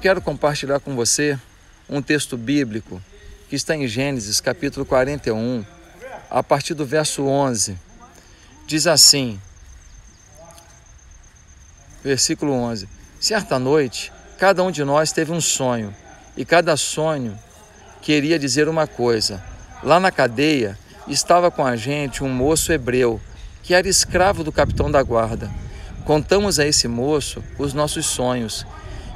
quero compartilhar com você um texto bíblico que está em Gênesis capítulo 41, a partir do verso 11. Diz assim, versículo 11: Certa noite, cada um de nós teve um sonho, e cada sonho queria dizer uma coisa. Lá na cadeia estava com a gente um moço hebreu que era escravo do capitão da guarda. Contamos a esse moço os nossos sonhos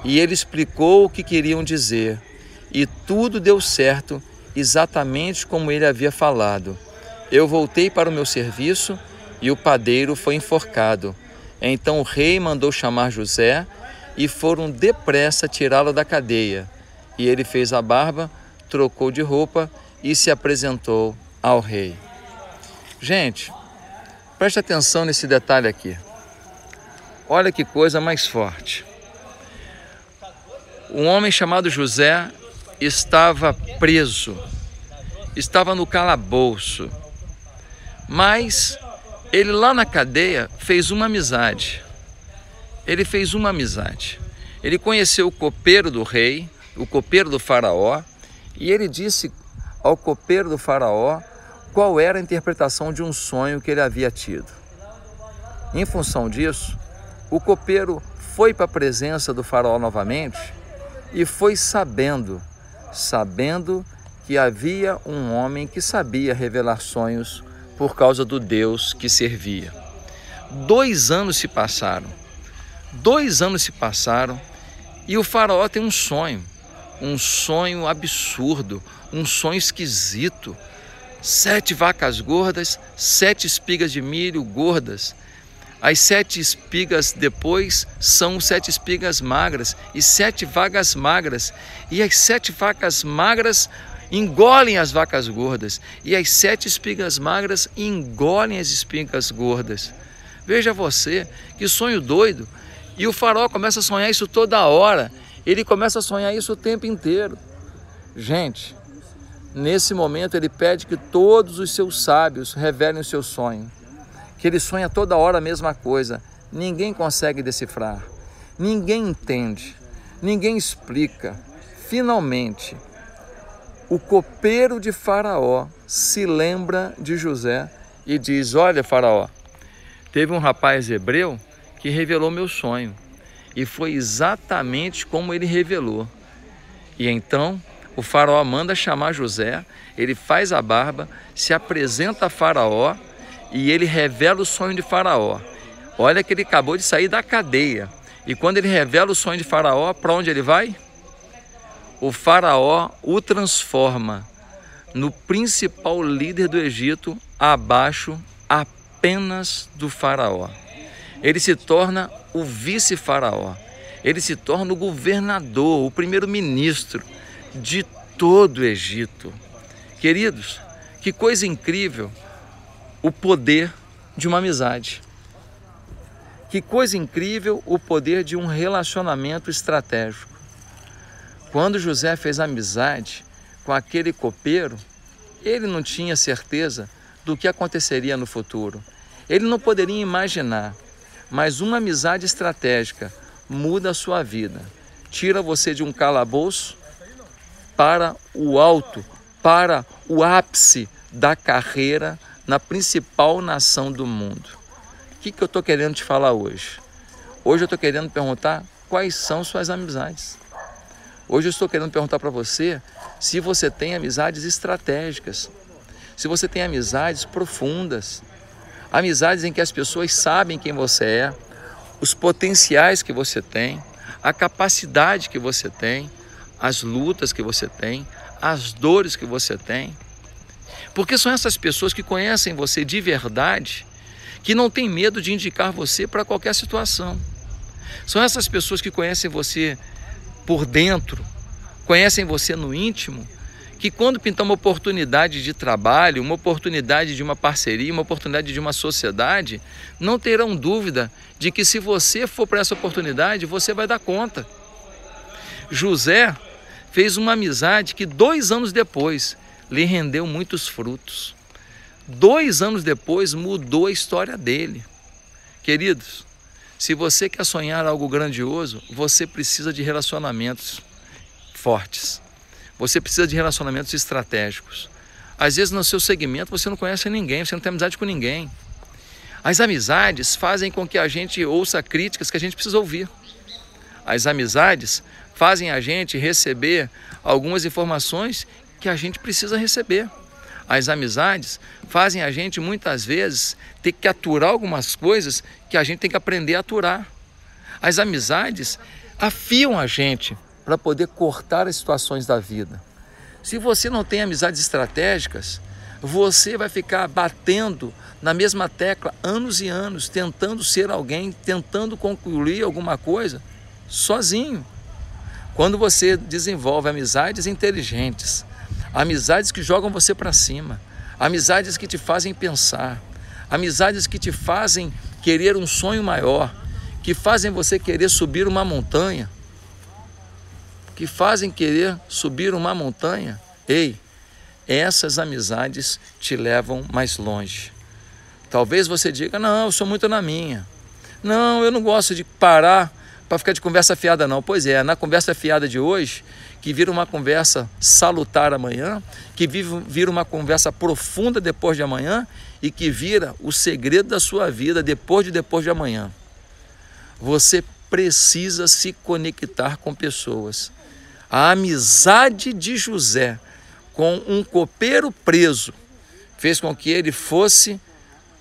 e ele explicou o que queriam dizer. E tudo deu certo, exatamente como ele havia falado. Eu voltei para o meu serviço e o padeiro foi enforcado. Então o rei mandou chamar José e foram depressa tirá-lo da cadeia. E ele fez a barba, trocou de roupa e se apresentou ao rei. Gente, preste atenção nesse detalhe aqui. Olha que coisa mais forte. Um homem chamado José estava preso, estava no calabouço, mas ele lá na cadeia fez uma amizade. Ele fez uma amizade. Ele conheceu o copeiro do rei, o copeiro do faraó, e ele disse ao copeiro do faraó qual era a interpretação de um sonho que ele havia tido. Em função disso, o copeiro foi para a presença do faraó novamente e foi sabendo, sabendo que havia um homem que sabia revelar sonhos por causa do Deus que servia. Dois anos se passaram, dois anos se passaram e o faraó tem um sonho, um sonho absurdo, um sonho esquisito. Sete vacas gordas, sete espigas de milho gordas, as sete espigas depois são sete espigas magras e sete vacas magras. E as sete vacas magras engolem as vacas gordas. E as sete espigas magras engolem as espigas gordas. Veja você, que sonho doido. E o farol começa a sonhar isso toda hora. Ele começa a sonhar isso o tempo inteiro. Gente, nesse momento ele pede que todos os seus sábios revelem o seu sonho que ele sonha toda hora a mesma coisa. Ninguém consegue decifrar, ninguém entende, ninguém explica. Finalmente, o copeiro de Faraó se lembra de José e diz: Olha, Faraó, teve um rapaz hebreu que revelou meu sonho e foi exatamente como ele revelou. E então o Faraó manda chamar José, ele faz a barba, se apresenta a Faraó e ele revela o sonho de Faraó. Olha que ele acabou de sair da cadeia. E quando ele revela o sonho de Faraó, para onde ele vai? O Faraó o transforma no principal líder do Egito, abaixo apenas do Faraó. Ele se torna o vice-faraó. Ele se torna o governador, o primeiro-ministro de todo o Egito. Queridos, que coisa incrível o poder de uma amizade. Que coisa incrível o poder de um relacionamento estratégico. Quando José fez amizade com aquele copeiro, ele não tinha certeza do que aconteceria no futuro. Ele não poderia imaginar, mas uma amizade estratégica muda a sua vida. Tira você de um calabouço para o alto, para o ápice da carreira na principal nação do mundo. O que, que eu estou querendo te falar hoje? Hoje eu estou querendo perguntar quais são suas amizades. Hoje eu estou querendo perguntar para você se você tem amizades estratégicas, se você tem amizades profundas, amizades em que as pessoas sabem quem você é, os potenciais que você tem, a capacidade que você tem, as lutas que você tem, as dores que você tem. Porque são essas pessoas que conhecem você de verdade, que não tem medo de indicar você para qualquer situação. São essas pessoas que conhecem você por dentro, conhecem você no íntimo, que quando pintar uma oportunidade de trabalho, uma oportunidade de uma parceria, uma oportunidade de uma sociedade, não terão dúvida de que se você for para essa oportunidade, você vai dar conta. José fez uma amizade que dois anos depois lhe rendeu muitos frutos. Dois anos depois mudou a história dele. Queridos, Se você quer sonhar algo grandioso, você precisa de relacionamentos fortes. Você precisa de relacionamentos estratégicos. Às vezes no seu segmento você não conhece ninguém, você não tem amizade com ninguém. As amizades fazem com que a gente ouça críticas que a gente precisa ouvir. As amizades fazem a gente receber algumas informações que a gente precisa receber. As amizades fazem a gente muitas vezes ter que aturar algumas coisas que a gente tem que aprender a aturar. As amizades afiam a gente para poder cortar as situações da vida. Se você não tem amizades estratégicas, você vai ficar batendo na mesma tecla anos e anos, tentando ser alguém, tentando concluir alguma coisa sozinho. Quando você desenvolve amizades inteligentes, amizades que jogam você para cima, amizades que te fazem pensar, amizades que te fazem querer um sonho maior, que fazem você querer subir uma montanha, que fazem querer subir uma montanha, ei, essas amizades te levam mais longe. Talvez você diga: Não, eu sou muito na minha. Não, eu não gosto de parar para ficar de conversa fiada, não. Pois é, na conversa fiada de hoje, que vira uma conversa salutar amanhã, que vira uma conversa profunda depois de amanhã e que vira o segredo da sua vida depois de depois de amanhã. Você precisa se conectar com pessoas. A amizade de José com um copeiro preso fez com que ele fosse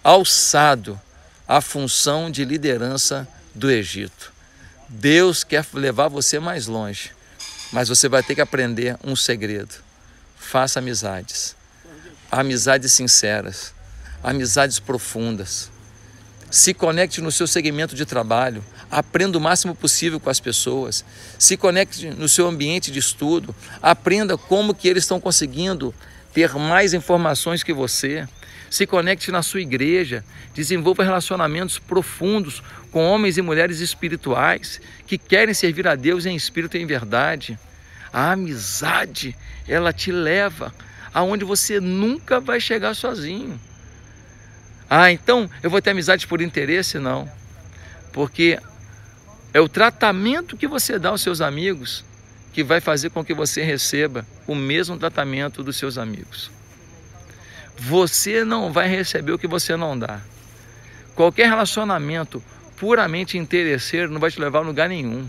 alçado à função de liderança do Egito. Deus quer levar você mais longe, mas você vai ter que aprender um segredo. Faça amizades, amizades sinceras, amizades profundas. Se conecte no seu segmento de trabalho, aprenda o máximo possível com as pessoas, se conecte no seu ambiente de estudo, aprenda como que eles estão conseguindo ter mais informações que você. Se conecte na sua igreja, desenvolva relacionamentos profundos com homens e mulheres espirituais que querem servir a Deus em espírito e em verdade. A amizade, ela te leva aonde você nunca vai chegar sozinho. Ah, então eu vou ter amizade por interesse? Não. Porque é o tratamento que você dá aos seus amigos que vai fazer com que você receba o mesmo tratamento dos seus amigos. Você não vai receber o que você não dá. Qualquer relacionamento puramente interesseiro não vai te levar a lugar nenhum.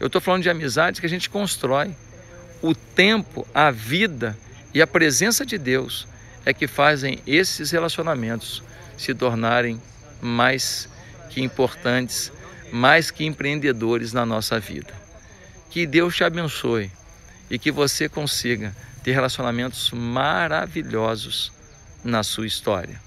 Eu estou falando de amizades que a gente constrói. O tempo, a vida e a presença de Deus é que fazem esses relacionamentos se tornarem mais que importantes mais que empreendedores na nossa vida. Que Deus te abençoe e que você consiga ter relacionamentos maravilhosos na sua história.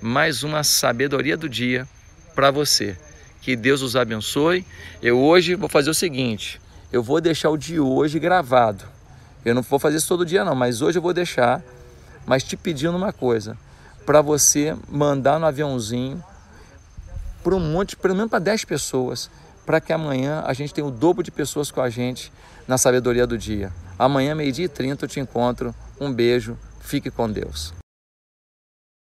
Mais uma sabedoria do dia para você. Que Deus os abençoe. Eu hoje vou fazer o seguinte: eu vou deixar o de hoje gravado. Eu não vou fazer isso todo dia, não, mas hoje eu vou deixar. Mas te pedindo uma coisa: para você mandar no aviãozinho para um monte, pelo menos para 10 pessoas, para que amanhã a gente tenha o dobro de pessoas com a gente na sabedoria do dia. Amanhã, meio-dia e 30, eu te encontro. Um beijo, fique com Deus.